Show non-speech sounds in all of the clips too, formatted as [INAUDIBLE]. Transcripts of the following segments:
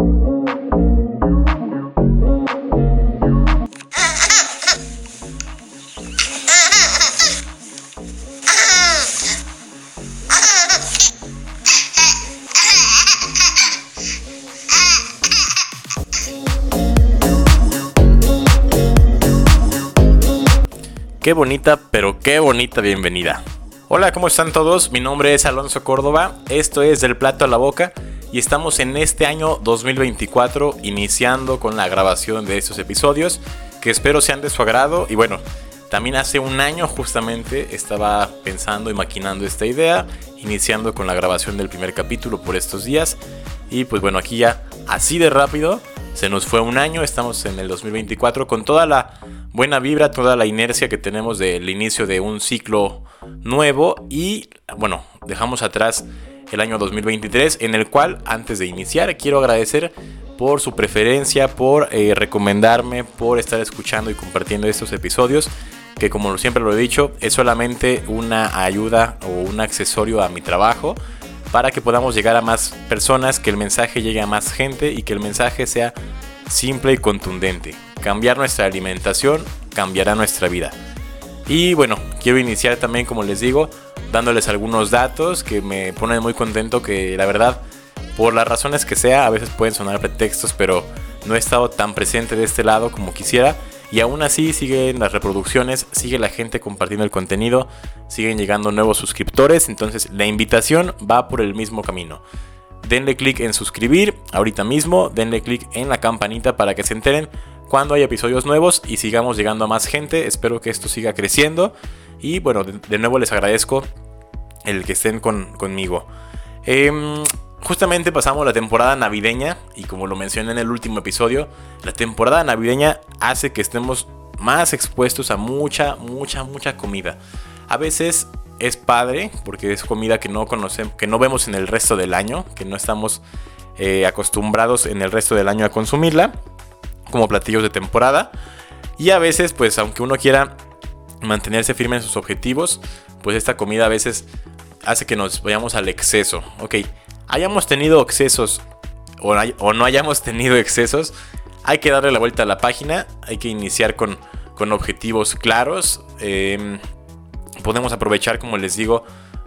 Qué bonita, pero qué bonita bienvenida. Hola, ¿cómo están todos? Mi nombre es Alonso Córdoba, esto es Del Plato a la Boca y estamos en este año 2024 iniciando con la grabación de estos episodios que espero sean de su agrado. Y bueno, también hace un año justamente estaba pensando y maquinando esta idea, iniciando con la grabación del primer capítulo por estos días. Y pues bueno, aquí ya así de rápido se nos fue un año, estamos en el 2024 con toda la buena vibra, toda la inercia que tenemos del inicio de un ciclo nuevo y bueno, dejamos atrás el año 2023 en el cual antes de iniciar quiero agradecer por su preferencia, por eh, recomendarme, por estar escuchando y compartiendo estos episodios que como siempre lo he dicho es solamente una ayuda o un accesorio a mi trabajo para que podamos llegar a más personas, que el mensaje llegue a más gente y que el mensaje sea simple y contundente. Cambiar nuestra alimentación cambiará nuestra vida. Y bueno, quiero iniciar también, como les digo, dándoles algunos datos que me ponen muy contento, que la verdad, por las razones que sea, a veces pueden sonar pretextos, pero no he estado tan presente de este lado como quisiera. Y aún así siguen las reproducciones, sigue la gente compartiendo el contenido, siguen llegando nuevos suscriptores, entonces la invitación va por el mismo camino. Denle clic en suscribir ahorita mismo, denle clic en la campanita para que se enteren cuando hay episodios nuevos y sigamos llegando a más gente. Espero que esto siga creciendo y bueno, de, nuevo les agradezco el que estén conmigo. Em, justamente pasamos la temporada navideña y como lo mencioné en el último episodio, la temporada navideña hace que estemos más expuestos a mucha, mucha, mucha comida. A veces es padre porque es comida que no conocemos, que no vemos en el resto del año, que no estamos eh, acostumbrados en el resto del año a consumirla, como platillos de temporada. Y a veces, pues aunque uno quiera mantenerse firme en sus objetivos, pues esta comida a veces hace que nos vayamos al exceso. Ok, hayamos tenido excesos o, no hayamos [LAUGHS] tenido excesos, hay que darle la vuelta a la página, hay que iniciar con, objetivos claros. Em, podemos aprovechar, como les digo,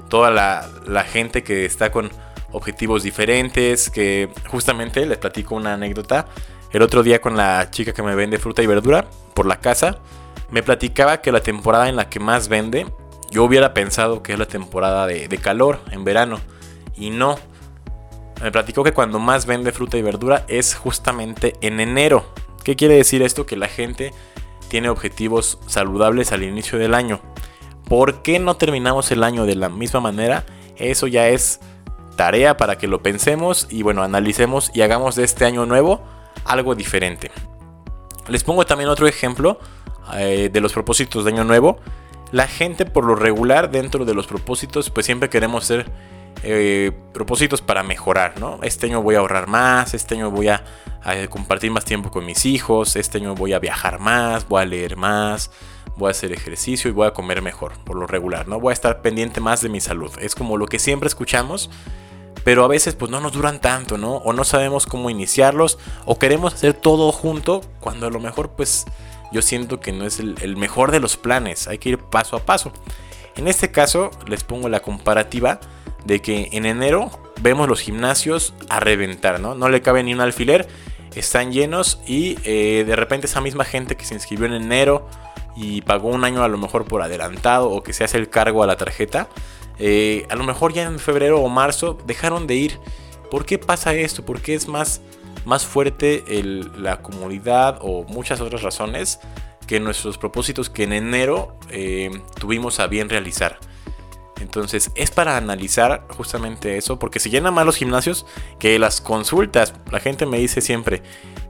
toda la, la, gente que está con objetivos diferentes, que justamente les platico una anécdota. El otro día con la chica que me vende fruta y verdura por la casa, me platicaba que la temporada en la que más vende, yo hubiera pensado que es la temporada de, calor, en verano, y no me platicó que cuando más vende fruta y verdura es justamente en enero. ¿Qué quiere decir esto? Que la gente tiene objetivos saludables al inicio del año. ¿Por qué no terminamos el año de la misma manera? Eso ya es tarea para que lo pensemos y bueno, analicemos y hagamos de este año nuevo algo diferente. Les pongo también otro ejemplo eh, de los propósitos de año nuevo. La gente por lo regular dentro de los propósitos pues siempre queremos ser eh, propósitos para mejorar, ¿no? Este año voy a ahorrar más, este año voy a, compartir más tiempo con mis hijos, este año voy a viajar más, voy a leer más, voy a hacer ejercicio y voy a comer mejor, por lo regular, ¿no? Voy a estar pendiente más de mi salud. Es como lo que siempre escuchamos, pero a veces pues no nos duran tanto, ¿no? O no sabemos cómo iniciarlos, o queremos hacer todo junto, cuando a lo mejor pues yo siento que no es el mejor de los planes, hay que ir paso a paso. En este caso les pongo la comparativa de que en enero vemos los gimnasios a reventar, ¿no? No le cabe ni un alfiler, están llenos y eh, de repente esa misma gente que se inscribió en enero y pagó un año a lo mejor por adelantado o que se hace el cargo a la tarjeta, eh, a lo mejor ya en febrero o marzo dejaron de ir. ¿Por qué pasa esto? ¿Por qué es más, más fuerte la comunidad o muchas otras razones que nuestros propósitos que en enero eh, tuvimos a bien realizar? Entonces es para analizar justamente eso, porque se llenan más los gimnasios que las consultas. La gente me dice siempre,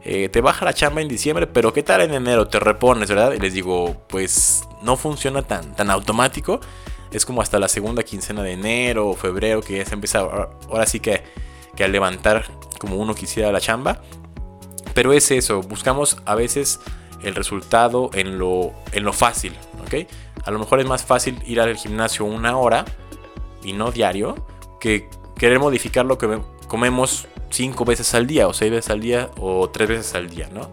eh, te baja la chamba en diciembre, pero ¿qué tal en enero? Te repones, ¿verdad? Y les digo, pues no funciona tan, tan automático. Es como hasta la segunda quincena de enero o febrero que ya se empieza ahora, sí que, que a levantar como uno quisiera la chamba. Pero es eso, buscamos a veces el resultado en lo, en lo fácil, ¿ok? A lo mejor es más fácil ir al gimnasio una hora y no diario que querer modificar lo que comemos cinco veces al día o seis veces al día o tres veces al día, ¿no?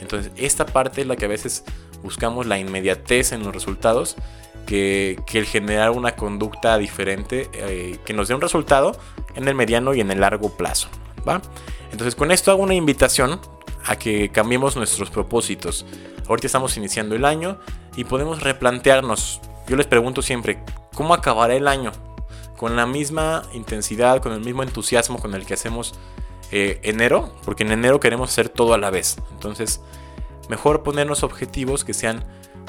Entonces, esta parte es la que a veces buscamos la inmediatez en los resultados que, el generar una conducta diferente eh, que nos dé un resultado en el mediano y en el largo plazo. ¿va? Entonces con esto hago una invitación a que cambiemos nuestros propósitos. Ahorita estamos iniciando el año y podemos replantearnos. Yo les pregunto siempre, ¿cómo acabará el año? Con la misma intensidad, con el mismo entusiasmo con el que hacemos eh, enero, porque en enero queremos hacer todo a la vez. Entonces, mejor ponernos objetivos que sean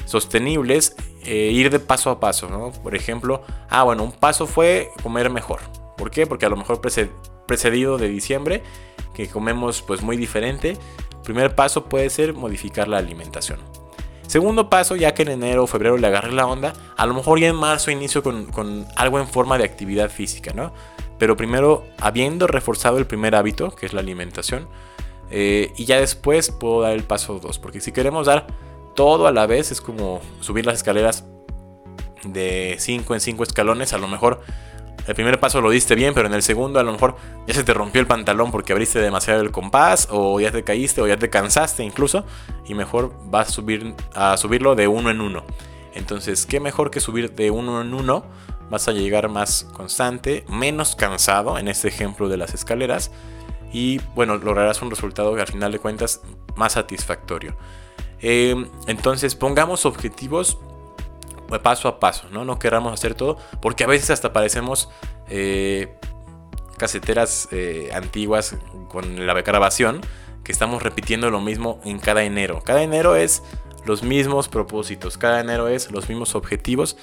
sostenibles, e ir de paso a paso, ¿no? Por ejemplo, ah, bueno, un paso fue comer mejor. ¿Por qué? Porque a lo mejor precedido de diciembre, que comemos pues muy diferente, primer paso puede ser modificar la alimentación. Segundo paso, ya que en enero o febrero le agarré la onda, a lo mejor ya en marzo inicio con, con algo en forma de actividad física, ¿no? Pero primero, habiendo reforzado el primer hábito, que es la alimentación, eh, y ya después puedo dar el paso 2. Porque si queremos dar todo a la vez, es como subir las escaleras de 5 en 5 escalones. A lo mejor el primer paso lo diste bien, pero en el segundo a lo mejor ya se te rompió el pantalón porque abriste demasiado el compás, o ya te caíste, o ya te cansaste incluso, y mejor vas a, subir, a subirlo de uno en uno. Entonces, ¿qué mejor que subir de uno en uno? Vas a llegar más constante, menos cansado, en este ejemplo de las escaleras, y bueno, lograrás un resultado que al final de cuentas más satisfactorio. Em, entonces pongamos objetivos paso a paso, ¿no? No queramos hacer todo, porque a veces hasta parecemos eh, caseteras eh, antiguas con la grabación, que estamos repitiendo lo mismo en cada enero. Cada enero es los mismos propósitos, cada enero es los mismos objetivos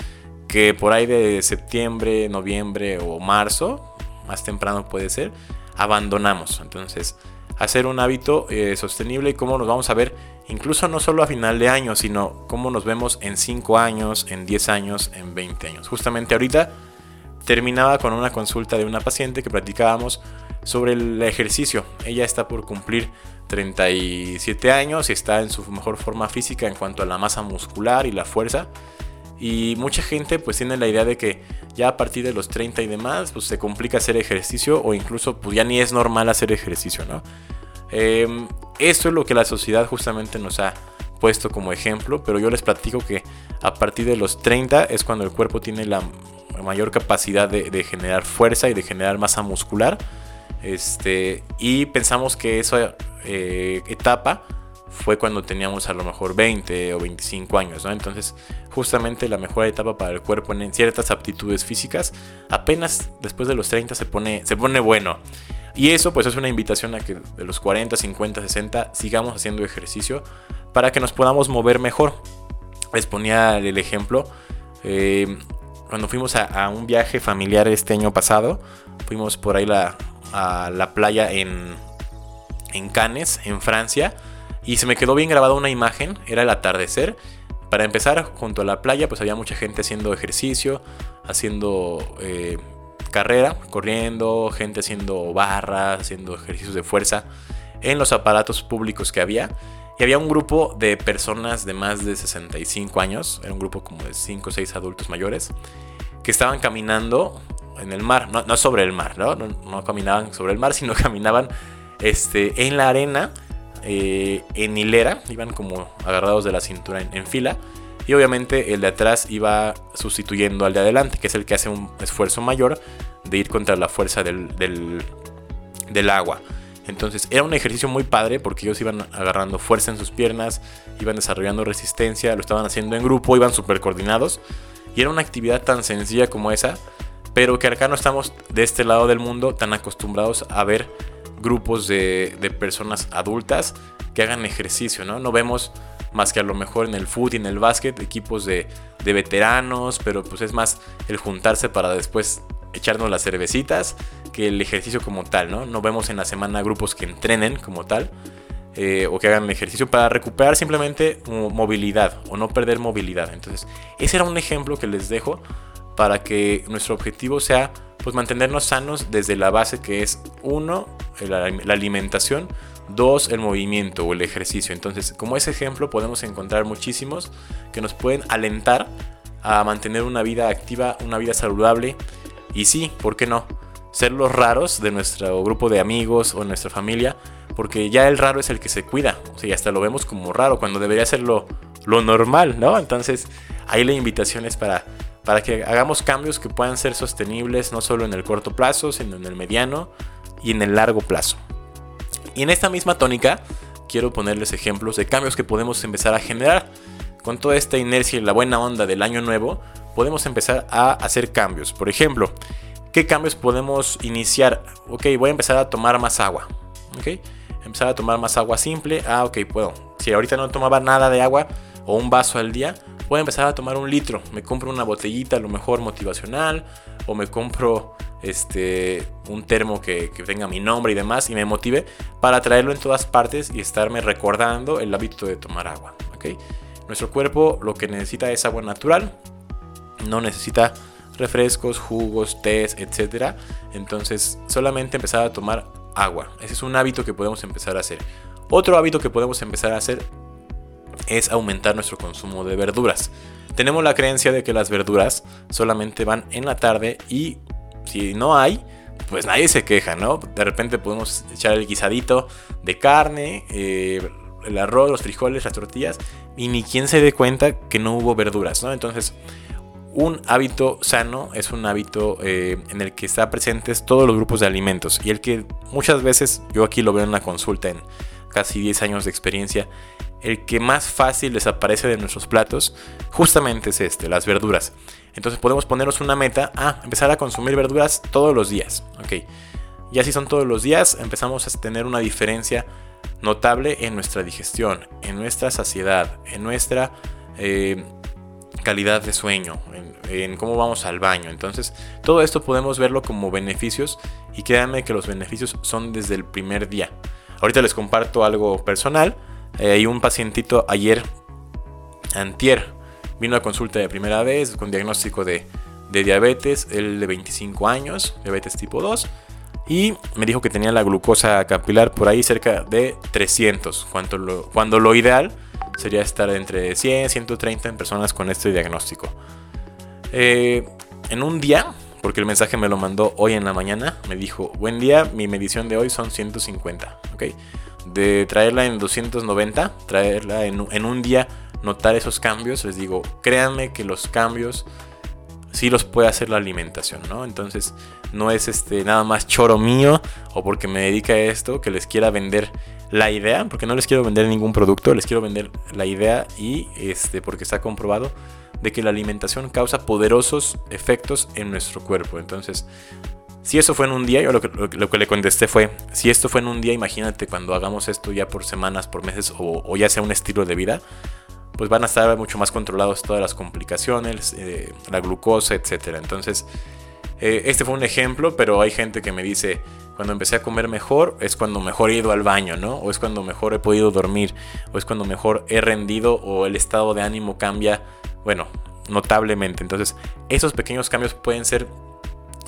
que por ahí de septiembre, noviembre o marzo, más temprano puede ser, abandonamos. Entonces, hacer un hábito eh, sostenible y cómo nos vamos a ver, incluso no solo a final de año, sino cómo nos vemos en 5 años, en 10 años, en 20 años. Justamente ahorita terminaba con una consulta de una paciente que platicábamos sobre el ejercicio. Ella está por cumplir 37 años y está en su mejor forma física en cuanto a la masa muscular y la fuerza. Y mucha gente pues tiene la idea de que ya a partir de los 30 y demás pues se complica hacer ejercicio o incluso pues ya ni es normal hacer ejercicio, ¿no? Em, esto es lo que la sociedad justamente nos ha puesto como ejemplo, pero yo les platico que a partir de los 30 es cuando el cuerpo tiene la mayor capacidad de, generar fuerza y de generar masa muscular. Este, y pensamos que esa eh, etapa fue cuando teníamos a lo mejor 20 o 25 años, ¿no? Entonces, justamente la mejor etapa para el cuerpo en ciertas aptitudes físicas, apenas después de los 30 se pone, se pone bueno. Y eso pues es una invitación a que de los 40, 50, 60 sigamos haciendo ejercicio para que nos podamos mover mejor. Les ponía el ejemplo, eh, cuando fuimos a, un viaje familiar este año pasado, fuimos por ahí a la playa en, en Cannes, en Francia, y se me quedó bien grabada una imagen, era el atardecer. Para empezar, junto a la playa, pues había mucha gente haciendo ejercicio, haciendo eh, carrera, corriendo, gente haciendo barras, haciendo ejercicios de fuerza en los aparatos públicos que había. Y había un grupo de personas de más de 65 años, era un grupo como de 5 o 6 adultos mayores, que estaban caminando en el mar, no, sobre el mar, ¿no? ¿no? caminaban sobre el mar, sino [LAUGHS] caminaban este, en la arena eh, en hilera, iban como agarrados de la cintura en, fila. Y obviamente el de atrás iba sustituyendo al de adelante, que es el que hace un esfuerzo mayor de ir contra la fuerza del, del, agua. Entonces era un ejercicio muy padre porque ellos iban agarrando fuerza en sus piernas, iban desarrollando resistencia, lo estaban haciendo en grupo, iban súper coordinados. Y era una actividad tan sencilla como esa, pero que acá no estamos de este lado del mundo tan acostumbrados a ver grupos de, personas adultas que hagan ejercicio, ¿no? No vemos más que a lo mejor en el fútbol y en el básquet equipos de, veteranos, pero pues es más el juntarse para después echarnos las cervecitas que el ejercicio como tal, ¿no? No vemos en la semana grupos que entrenen como tal eh, o que hagan ejercicio para recuperar simplemente movilidad o no perder movilidad. Entonces, ese era un ejemplo que les dejo para que nuestro objetivo sea pues mantenernos sanos desde la base que es uno, la, alimentación, dos, el movimiento o el ejercicio. Entonces, como ese ejemplo podemos encontrar muchísimos que nos pueden alentar a mantener una vida activa, una vida saludable. Y sí, ¿por qué no? ser los raros de nuestro grupo de amigos o nuestra familia, porque ya el raro es el que se cuida, o sea, hasta lo vemos como raro, cuando debería ser lo, normal, ¿no? Entonces, ahí la invitación es para, para que hagamos cambios que puedan ser sostenibles, no solo en el corto plazo, sino en el mediano y en el largo plazo. Y en esta misma tónica, quiero ponerles ejemplos de cambios que podemos empezar a generar. Con toda esta inercia y la buena onda del año nuevo, podemos empezar a hacer cambios. Por ejemplo, ¿qué cambios podemos iniciar? Ok, voy a empezar a tomar más agua. Ok, empezar a tomar más agua simple. Ah, ok, puedo. Si ahorita no tomaba nada de agua o un vaso al día, voy empezar a tomar un litro. Me compro una botellita, a lo mejor motivacional, o me compro este, un termo que, tenga mi nombre y demás y me motive para traerlo en todas partes y estarme recordando el hábito de tomar agua. ¿okay? Nuestro cuerpo lo que necesita es agua natural, no necesita refrescos, jugos, tés, etc. Entonces solamente empezar a tomar agua. Ese es un hábito que podemos empezar a hacer. Otro hábito que podemos empezar a hacer es aumentar nuestro consumo de verduras. Tenemos la creencia de que las verduras solamente van en la tarde y si no hay, pues nadie se queja, ¿no? De repente podemos echar el guisadito de carne, eh, el arroz, los frijoles, las tortillas, y ni quien se dé cuenta que no hubo verduras, ¿no? Entonces, un hábito sano es un hábito eh, en el que está presentes todos los grupos de alimentos y el que muchas veces, yo aquí lo veo en la consulta en casi 10 años de experiencia, el que más fácil desaparece de nuestros platos justamente es este, las verduras. Entonces podemos ponernos una meta a empezar a consumir verduras todos los días. Ok, ya si son todos los días, empezamos a tener una diferencia notable en nuestra digestión, en nuestra saciedad, en nuestra eh, calidad de sueño, en, cómo vamos al baño. Entonces, todo esto podemos verlo como beneficios y créanme que los beneficios son desde el primer día. Ahorita les comparto algo personal. Eh, hay un pacientito ayer, antier, vino a consulta de primera vez con diagnóstico de, diabetes, él de 25 años, diabetes tipo 2. Y me dijo que tenía la glucosa capilar por ahí cerca de 300, cuando lo, cuando lo ideal sería estar entre 100 y 130 en personas con este diagnóstico. Eh, en un día, porque el mensaje me lo mandó hoy en la mañana, me dijo, buen día, mi medición de hoy son 150, ¿ok? De traerla en 290, traerla en, un día, notar esos cambios, les digo, créanme que los cambios sí los puede hacer la alimentación, ¿no? Entonces, no es este nada más choro mío o porque me dedica a esto que les quiera vender la idea, porque no les quiero vender ningún producto, les quiero vender la idea y este porque está comprobado de que la alimentación causa poderosos efectos en nuestro cuerpo. Entonces, si eso fue en un día, yo lo que, lo que, le contesté fue, si esto fue en un día, imagínate cuando hagamos esto ya por semanas, por meses o, ya sea un estilo de vida, pues van a estar mucho más controlados todas las complicaciones, eh, la glucosa, etc. Entonces, eh, este fue un ejemplo, pero hay gente que me dice, cuando empecé a comer mejor es cuando mejor he ido al baño, ¿no? O es cuando mejor he podido dormir, o es cuando mejor he rendido o el estado de ánimo cambia bueno, notablemente. Entonces, esos pequeños cambios pueden ser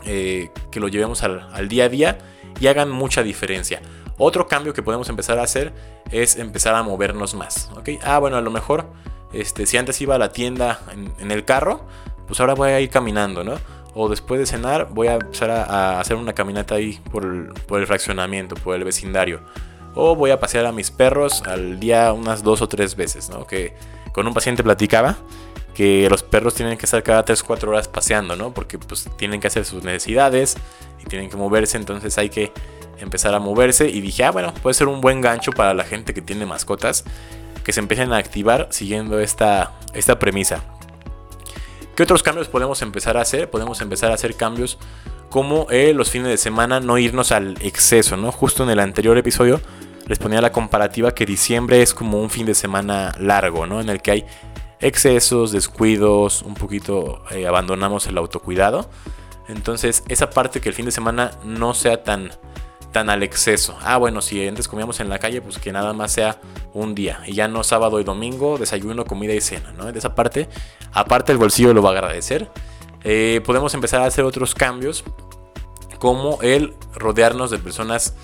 eh, que lo llevemos al, día a día y hagan mucha diferencia. Otro cambio que podemos empezar a hacer es empezar a movernos más. Ah, bueno, a lo mejor este, si antes iba a la tienda en, el carro, pues ahora voy a ir caminando, ¿no? O después de cenar voy a empezar a, hacer una caminata ahí por el, por el, fraccionamiento, por el vecindario. O voy a pasear a mis perros al día unas dos o tres veces, ¿no? Que con un paciente platicaba que los perros tienen que estar cada 3-4 horas paseando, ¿no? Porque pues tienen que hacer sus necesidades y tienen que moverse, entonces hay que empezar a moverse y dije, ah, bueno, puede ser un buen gancho para la gente que tiene mascotas que se empiecen a activar siguiendo esta, esta premisa. ¿Qué otros cambios podemos empezar a hacer? Podemos empezar a hacer cambios como eh, los fines de semana no irnos al exceso, ¿no? Justo en el anterior episodio les ponía la comparativa que diciembre es como un fin de semana largo, ¿no? En el que hay excesos, descuidos, un poquito eh, abandonamos el autocuidado. Entonces, esa parte que el fin de semana no sea tan, tan al exceso. Ah, bueno, si antes comíamos en la calle, pues que nada más sea un día. Y ya no sábado y domingo, desayuno, comida y cena, ¿no? De esa parte, aparte el bolsillo lo va a agradecer. Eh, podemos empezar a hacer otros cambios, como el rodearnos de personas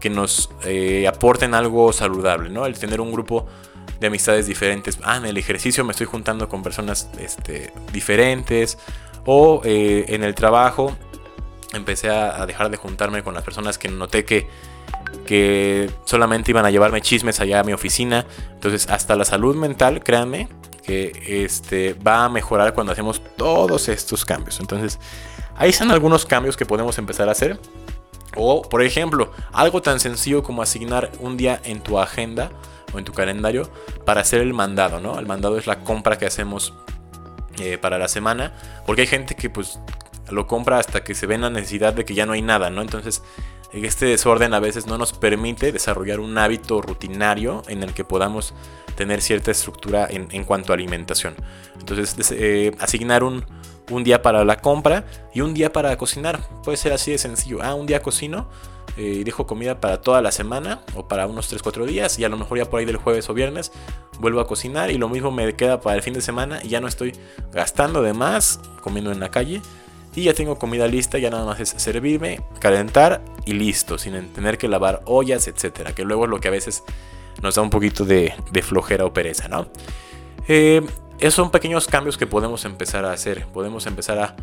que nos eh, aporten algo saludable, ¿no? El tener un grupo de amistades diferentes. Ah, en el ejercicio me estoy juntando con personas este, diferentes. O eh, en el trabajo empecé a, dejar de juntarme con las personas que noté que, que solamente iban a llevarme chismes allá a mi oficina. Entonces, hasta la salud mental, créanme, que este, va a mejorar cuando hacemos todos estos cambios. Entonces, ahí están algunos cambios que podemos empezar a hacer. O, por ejemplo, algo tan sencillo como asignar un día en tu agenda o en tu calendario para hacer el mandado, ¿no? El mandado es la compra que hacemos eh, para la semana, porque hay gente que pues lo compra hasta que se ve la necesidad de que ya no hay nada, ¿no? Entonces, este desorden a veces no nos permite desarrollar un hábito rutinario en el que podamos tener cierta estructura en, cuanto a alimentación. Entonces, eh, asignar un, un, día para la compra y un día para cocinar. Puede ser así de sencillo. Ah, un día cocino eh, dejo comida para toda la semana o para unos 3-4 días y a lo mejor ya por ahí del jueves o viernes vuelvo a cocinar y lo mismo me queda para el fin de semana y ya no estoy gastando de más comiendo en la calle y ya tengo comida lista, ya nada más es servirme, calentar y listo, sin tener que lavar ollas, etcétera, que luego es lo que a veces nos da un poquito de, flojera o pereza, ¿no? Eh, esos son pequeños cambios que podemos empezar a hacer, podemos empezar a,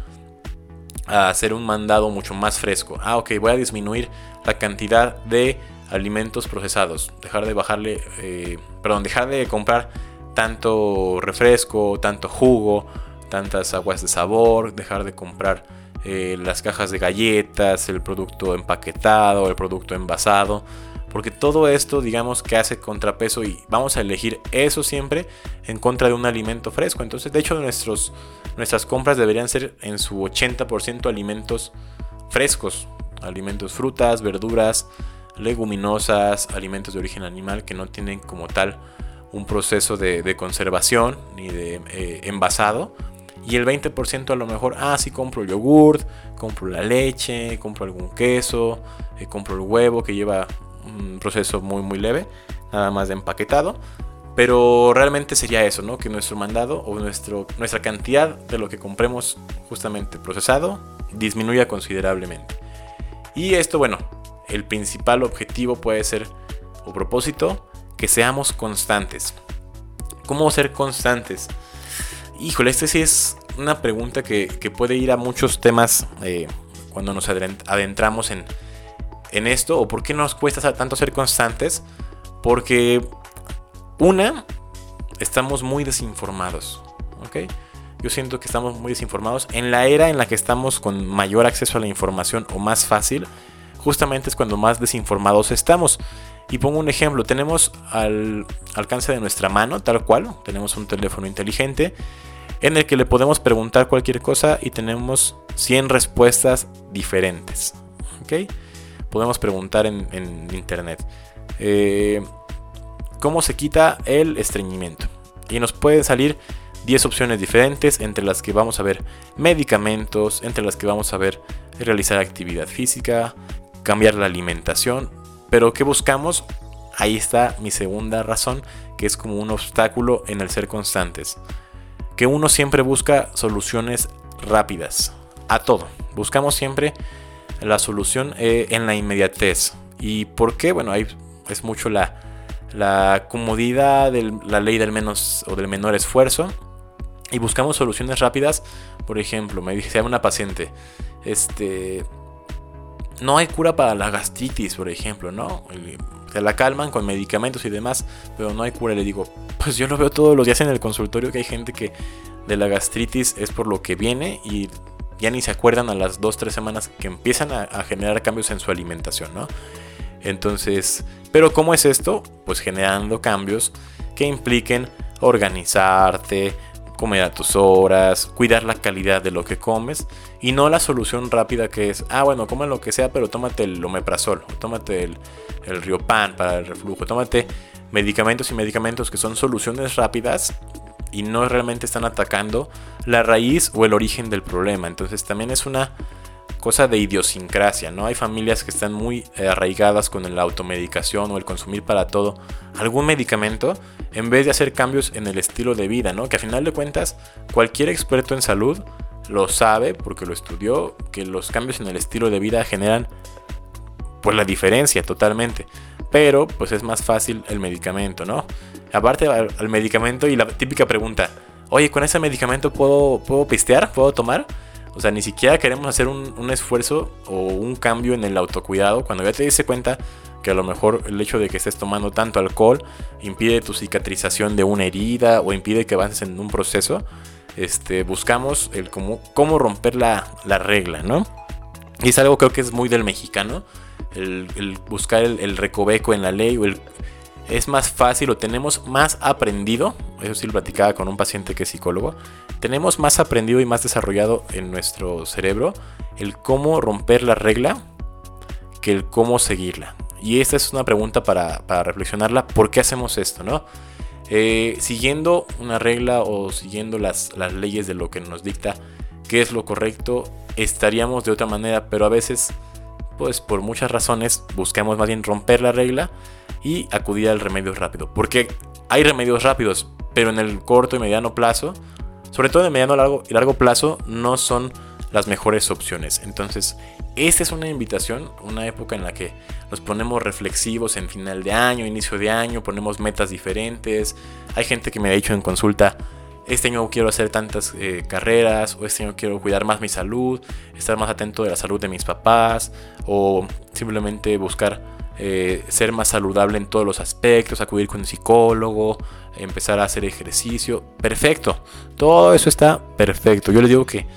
a hacer un mandado mucho más fresco. Ah, ok, voy a disminuir la cantidad de alimentos procesados, dejar de bajarle, eh, perdón, dejar de comprar tanto refresco, tanto jugo, tantas aguas de sabor, dejar de comprar eh, las cajas de galletas, el producto empaquetado, el producto envasado, porque todo esto digamos que hace contrapeso y vamos a elegir eso siempre en contra de un alimento fresco. Entonces de hecho nuestras compras deberían ser en su 80% alimentos frescos, alimentos frutas, verduras, leguminosas, alimentos de origen animal que no tienen como tal un proceso de, conservación ni de eh, envasado y el 20% a lo mejor, ah, sí compro yogurt, compro la leche, compro algún queso, eh, compro el huevo que lleva un proceso muy muy leve, nada más de empaquetado. Pero realmente sería eso, ¿no? Que nuestro mandado o nuestro, nuestra cantidad de lo que compremos justamente procesado disminuya considerablemente. Y esto, bueno, el principal objetivo puede ser, o propósito, que seamos constantes. ¿Cómo ser constantes? Híjole, este sí es una pregunta que, puede ir a muchos temas eh, cuando nos adentramos en, en esto. ¿O por qué nos cuesta tanto ser constantes? Porque, una, estamos muy desinformados. ¿Ok? Yo siento que estamos muy desinformados. En la era en la que estamos con mayor acceso a la información o más fácil, justamente es cuando más desinformados estamos. Y pongo un ejemplo, tenemos al alcance de nuestra mano, tal cual, tenemos un teléfono inteligente en el que le podemos preguntar cualquier cosa y tenemos 100 respuestas diferentes. ¿Ok? Podemos preguntar en, internet. Eh, ¿Cómo se quita el estreñimiento? Y nos pueden salir 10 opciones diferentes entre las que vamos a ver medicamentos, entre las que vamos a ver realizar actividad física, cambiar la alimentación. Pero ¿qué buscamos? Ahí está mi segunda razón, que es como un obstáculo en el ser constantes que uno siempre busca soluciones rápidas a todo. Buscamos siempre la solución eh, en la inmediatez. ¿Y por qué? Bueno, ahí es mucho la, la comodidad de la ley del menos o del menor esfuerzo. Y buscamos soluciones rápidas. Por ejemplo, me dice una paciente, este, no hay cura para la gastritis, por ejemplo, ¿no? Se la calman con medicamentos y demás, pero no hay cura. Le digo, pues yo lo veo todos los días en el consultorio que hay gente que de la gastritis es por lo que viene y ya ni se acuerdan a las 2-3 semanas que empiezan a, a, generar cambios en su alimentación, ¿no? Entonces, pero ¿cómo es esto? Pues generando cambios que impliquen organizarte, comer a tus horas, cuidar la calidad de lo que comes y no la solución rápida que es, ah, bueno, come lo que sea, pero tómate el omeprazol, tómate el, el riopan para el reflujo, tómate medicamentos y medicamentos que son soluciones rápidas y no realmente están atacando la raíz o el origen del problema. Entonces también es una cosa de idiosincrasia, ¿no? Hay familias que están muy arraigadas con la automedicación o el consumir para todo algún medicamento en vez de hacer cambios en el estilo de vida, ¿no? Que a final de cuentas cualquier experto en salud lo sabe porque lo estudió, que los cambios en el estilo de vida generan pues la diferencia totalmente. Pero pues es más fácil el medicamento, ¿no? Aparte al, medicamento y la típica pregunta, oye, ¿con ese medicamento puedo, puedo pistear? ¿Puedo tomar? O sea, ni siquiera queremos hacer un, esfuerzo o un cambio en el autocuidado cuando ya te diste cuenta que a lo mejor el hecho de que estés tomando tanto alcohol impide tu cicatrización de una herida o impide que avances en un proceso. Este, buscamos el cómo, cómo romper la, regla, ¿no? Y es algo creo que es muy del mexicano, el, buscar el, el, recoveco en la ley o el es más fácil o tenemos más aprendido, eso sí lo platicaba con un paciente que es psicólogo, tenemos más aprendido y más desarrollado en nuestro cerebro el cómo romper la regla que el cómo seguirla. Y esta es una pregunta para, reflexionarla, ¿por qué hacemos esto? ¿no? Eh, siguiendo una regla o siguiendo las, las leyes de lo que nos dicta qué es lo correcto, estaríamos de otra manera, pero a veces, pues por muchas razones, buscamos más bien romper la regla y acudir al remedio rápido. Porque hay remedios rápidos, pero en el corto y mediano plazo, sobre todo en el mediano largo y largo plazo, no son las mejores opciones. Entonces, esta es una invitación, una época en la que nos ponemos reflexivos en final de año, inicio de año, ponemos metas diferentes. Hay gente que me ha dicho en consulta, este año quiero hacer tantas eh, carreras, o este año quiero cuidar más mi salud, estar más atento de la salud de mis papás, o simplemente buscar eh, ser más saludable en todos los aspectos, acudir con un psicólogo, empezar a hacer ejercicio. Perfecto, todo eso está perfecto. Yo les digo que,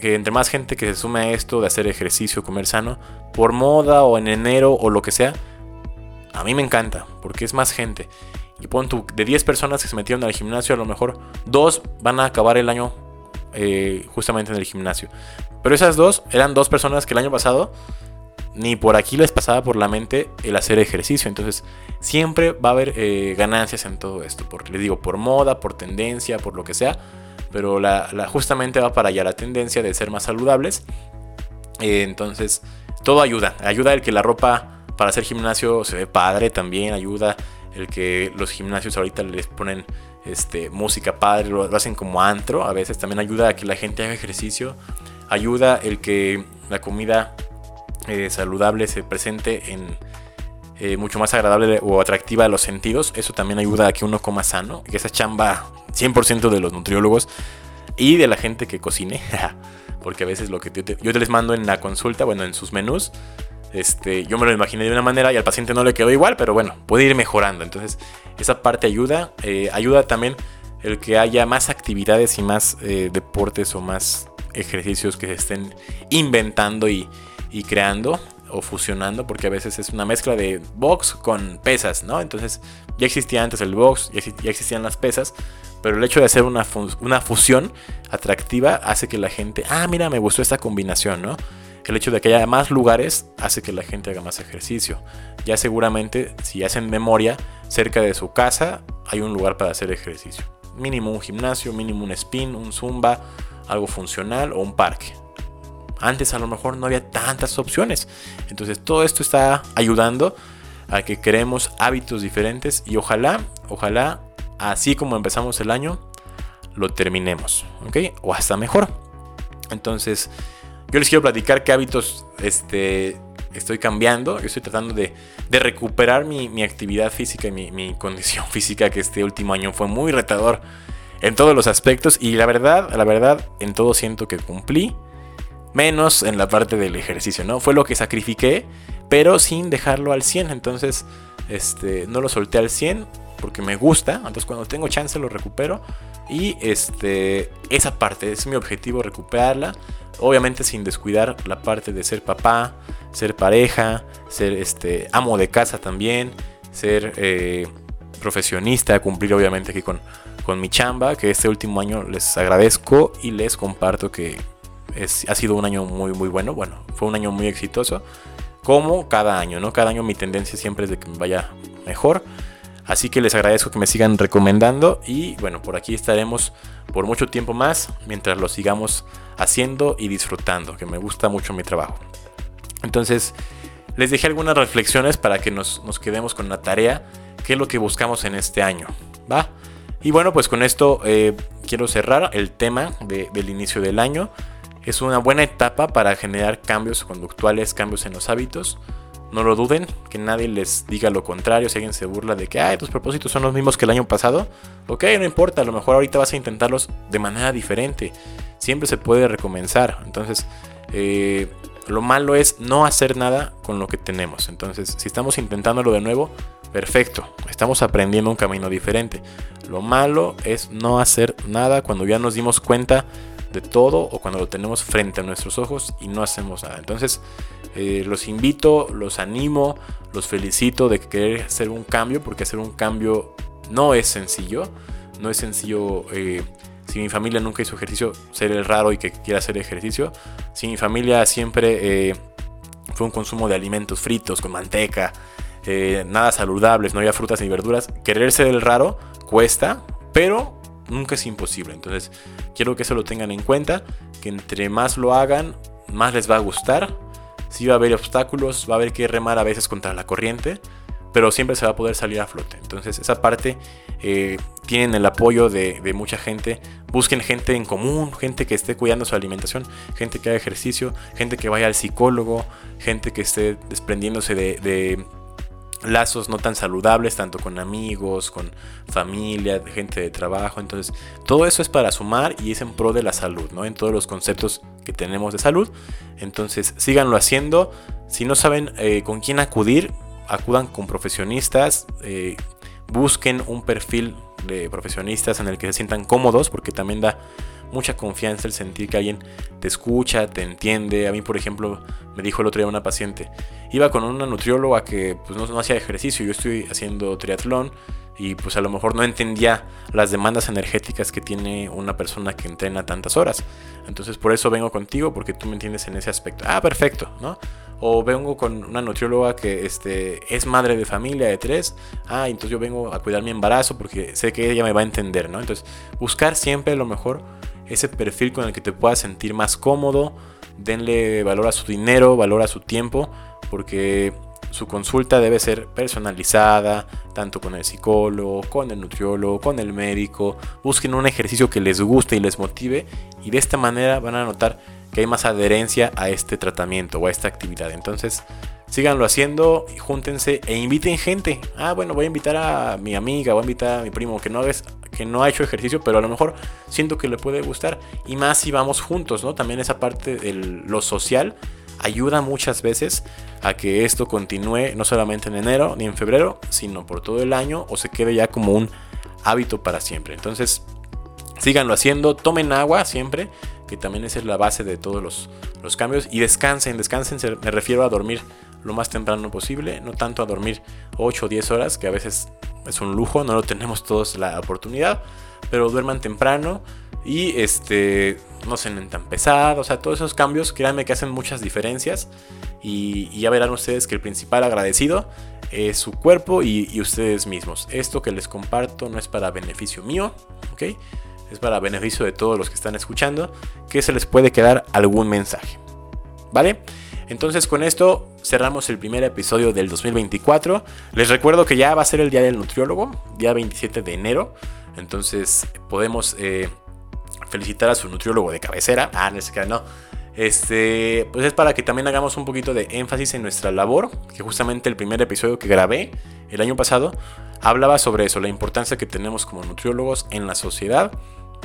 entre más gente que se sume a esto de hacer ejercicio, comer sano, por moda o en enero o lo que sea, a mí me encanta, porque es más gente. Y pon tú, de 10 personas que se metieron al gimnasio, a lo mejor dos van a acabar el año eh, justamente en el gimnasio. Pero esas dos eran dos personas que el año pasado ni por aquí les pasaba por la mente el hacer ejercicio. Entonces, siempre va a haber eh, ganancias en todo esto. Porque les digo, por moda, por tendencia, por lo que sea. Pero justamente va para allá la tendencia de ser más saludables. Eh, entonces, todo ayuda. Ayuda el que la ropa para hacer gimnasio se ve padre también. Ayuda el que los gimnasios ahorita les ponen este, música padre, lo hacen como antro. A veces también ayuda a que la gente haga ejercicio. Ayuda el que la comida eh, saludable se presente en eh, mucho más agradable o atractiva a los sentidos. Eso también ayuda a que uno coma sano, que esa chamba 100% de los nutriólogos y de la gente que cocine. [LAUGHS] Porque a veces lo que yo te les mando en la consulta, bueno, en sus menús, este, yo me lo imaginé de una manera y al paciente no le quedó igual, pero bueno, puede ir mejorando. Entonces, esa parte ayuda. Eh, ayuda también el que haya más actividades y más deportes o más ejercicios que se estén inventando y, y creando o fusionando, porque a veces es una mezcla de box con pesas, ¿no? Entonces ya existía antes el box, ya, existían las pesas, pero el hecho de hacer una, una fusión atractiva hace que la gente, ah, mira, me gustó esta combinación, ¿no? El hecho de que haya más lugares hace que la gente haga más ejercicio. Ya seguramente, si hacen memoria, cerca de su casa hay un lugar para hacer ejercicio. Mínimo un gimnasio, mínimo un spin, un zumba, algo funcional o un parque. Antes a lo mejor no había tantas opciones. Entonces todo esto está ayudando a que creemos hábitos diferentes y ojalá, ojalá, así como empezamos el año, lo terminemos, ¿ok? O hasta mejor. Entonces, yo les quiero platicar qué hábitos este, estoy cambiando. Yo estoy tratando de, recuperar mi, actividad física y mi, mi, condición [LAUGHS] física, que este último año fue muy retador en todos los aspectos. Y la verdad, la verdad, en todo siento que cumplí menos en la parte del ejercicio, ¿no? Fue lo que sacrifiqué, pero sin dejarlo al 100, entonces este, no lo solté al 100 porque me gusta, entonces cuando tengo chance lo recupero. Y este, esa parte es mi objetivo, recuperarla, obviamente sin descuidar la parte de ser papá, ser pareja, ser este, amo de casa también, ser eh, profesionista, cumplir obviamente aquí con, con mi chamba, que este último año les agradezco y les comparto que ha sido un año muy, muy bueno. Bueno, fue un año muy exitoso. Como cada año, ¿no? Cada año mi tendencia siempre es de que me vaya mejor. Así que les agradezco que me sigan recomendando. Y bueno, por aquí estaremos por mucho tiempo más mientras lo sigamos haciendo y disfrutando, que me gusta mucho mi trabajo. Entonces, les dejé algunas reflexiones para que nos, quedemos con la tarea, qué es lo que buscamos en este año. ¿Va? Y bueno, pues con esto eh, quiero cerrar el tema del inicio del año es una buena etapa para generar cambios conductuales, cambios en los hábitos. no lo duden, que nadie les diga lo contrario, si alguien se burla de que, tus propósitos son los mismos que el año pasado, ok, no importa, a lo mejor ahorita vas a intentarlos de manera diferente, siempre se puede recomenzar, entonces, eh, lo malo es no hacer nada con lo que tenemos, entonces, si estamos intentándolo de nuevo, perfecto, estamos aprendiendo un camino diferente, lo malo es no hacer nada cuando ya nos dimos cuenta de todo o cuando lo tenemos frente a nuestros ojos y no hacemos nada. Entonces, eh, los invito, los animo, los felicito de querer hacer un cambio, porque hacer un cambio no es sencillo. No es sencillo. Eh, si mi familia nunca hizo ejercicio, ser el raro y que quiera hacer ejercicio. Si mi familia siempre eh, fue un consumo de alimentos fritos con manteca, nada saludables, no había frutas ni verduras, querer ser el raro cuesta, pero nunca es imposible. Entonces, quiero que eso lo tengan en cuenta, que entre más lo hagan, más les va a gustar. Si va a haber obstáculos, va a haber que remar a veces contra la corriente, pero siempre se va a poder salir a flote. Entonces, esa parte eh, tienen el apoyo de, mucha gente. Busquen gente en común, gente que esté cuidando su alimentación, gente que haga ejercicio, gente que vaya al psicólogo, gente que esté desprendiéndose de lazos no tan saludables, tanto con amigos, con familia, gente de trabajo. Entonces, todo eso es para sumar y es en pro de la salud, ¿no? En todos los conceptos que tenemos de salud. Entonces, síganlo haciendo. Si no saben eh, con quién acudir, acudan con profesionistas. Eh, busquen un perfil de profesionistas en el que se sientan cómodos, porque también da mucha confianza el sentir que alguien te escucha, te entiende. A mí, por ejemplo, me dijo el otro día una paciente, iba con una nutrióloga que pues, no, hacía ejercicio, yo estoy haciendo triatlón y pues a lo mejor no entendía las demandas energéticas que tiene una persona que entrena tantas horas. Entonces por eso vengo contigo, porque tú me entiendes en ese aspecto. Ah, perfecto, ¿no? O vengo con una nutrióloga que este, es madre de familia de tres. Ah, entonces yo vengo a cuidar mi embarazo porque sé que ella me va a entender, ¿no? Entonces buscar siempre lo mejor ese perfil con el que te puedas sentir más cómodo. Denle valor a su dinero, valor a su tiempo, porque su consulta debe ser personalizada, tanto con el psicólogo, con el nutriólogo, con el médico. Busquen un ejercicio que les guste y les motive y de esta manera van a notar que hay más adherencia a este tratamiento o a esta actividad. Entonces, síganlo haciendo, júntense e inviten gente. Ah, bueno, voy a invitar a mi amiga, voy a invitar a mi primo que no, es, que no ha hecho ejercicio, pero a lo mejor siento que le puede gustar. Y más si vamos juntos, ¿no? También esa parte de lo social ayuda muchas veces a que esto continúe no solamente en enero ni en febrero, sino por todo el año o se quede ya como un hábito para siempre. Entonces, síganlo haciendo, tomen agua siempre, que también es la base de todos los, los cambios, y descansen, descansen, me refiero a dormir lo más temprano posible, no tanto a dormir 8 o 10 horas, que a veces es un lujo, no lo tenemos todos la oportunidad, pero duerman temprano y este no cenen tan pesado, o sea, todos esos cambios, créanme que hacen muchas diferencias y, ya verán ustedes que el principal agradecido es su cuerpo y, y, ustedes mismos. Esto que les comparto no es para beneficio mío, ¿ok? Es para beneficio de todos los que están escuchando, que se les puede quedar algún mensaje, ¿vale? Entonces con esto cerramos el primer episodio del 2024. Les recuerdo que ya va a ser el Día del Nutriólogo, día 27 de enero. Entonces podemos eh, felicitar a su nutriólogo de cabecera. Ah, no, no. Este, pues es para que también hagamos un poquito de énfasis en nuestra labor, que justamente el primer episodio que grabé el año pasado hablaba sobre eso, la importancia que tenemos como nutriólogos en la sociedad,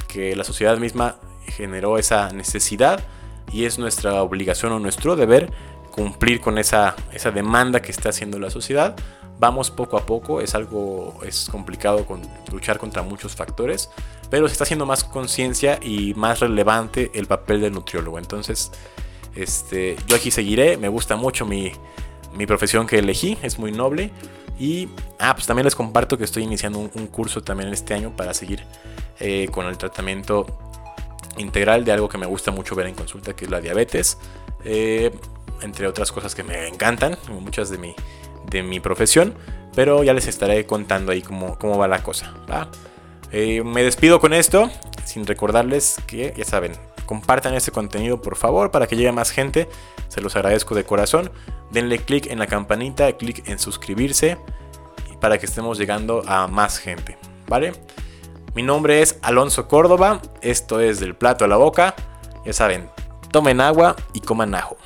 que la sociedad misma generó esa necesidad y es nuestra obligación o nuestro deber cumplir con esa, esa demanda que está haciendo la sociedad. Vamos poco a poco, es algo, es complicado con, luchar contra muchos factores, pero se está haciendo más conciencia y más relevante el papel del nutriólogo. Entonces, este, yo aquí seguiré, me gusta mucho mi, mi profesión que elegí, es muy noble. Y ah, pues también les comparto que estoy iniciando un, curso también este año para seguir eh, con el tratamiento integral de algo que me gusta mucho ver en consulta, que es la diabetes. Eh, entre otras cosas que me encantan, muchas de mi, de mi profesión. Pero ya les estaré contando ahí cómo, cómo va la cosa. Eh, me despido con esto, sin recordarles que, ya saben, compartan este contenido por favor para que llegue más gente. Se los agradezco de corazón. Denle click en la campanita, clic en suscribirse para que estemos llegando a más gente. ¿Vale? Mi nombre es Alonso Córdoba, esto es del plato a la boca. Ya saben, tomen agua y coman ajo.